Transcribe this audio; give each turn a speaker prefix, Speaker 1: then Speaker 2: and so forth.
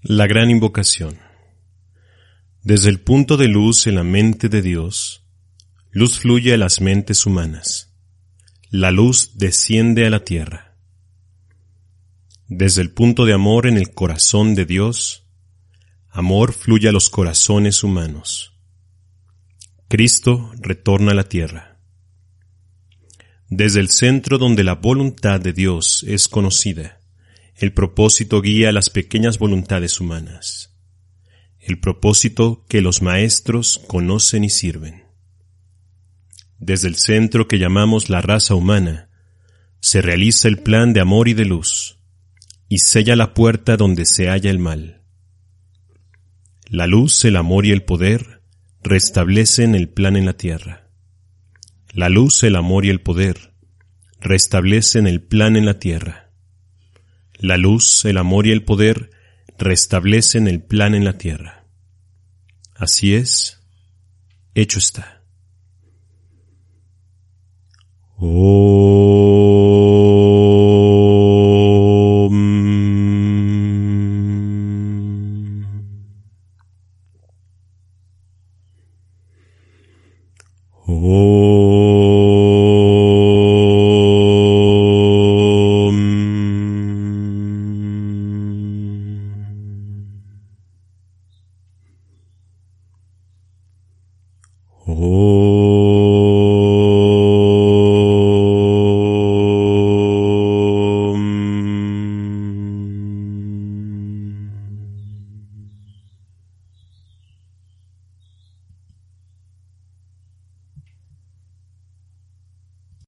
Speaker 1: La gran invocación. Desde el punto de luz en la mente de Dios, luz fluye a las mentes humanas. La luz desciende a la tierra. Desde el punto de amor en el corazón de Dios, amor fluye a los corazones humanos. Cristo retorna a la tierra. Desde el centro donde la voluntad de Dios es conocida, el propósito guía las pequeñas voluntades humanas. El propósito que los maestros conocen y sirven. Desde el centro que llamamos la raza humana, se realiza el plan de amor y de luz, y sella la puerta donde se halla el mal. La luz, el amor y el poder restablecen el plan en la tierra. La luz, el amor y el poder restablecen el plan en la tierra. La luz, el amor y el poder restablecen el plan en la tierra. Así es, hecho está. Oh.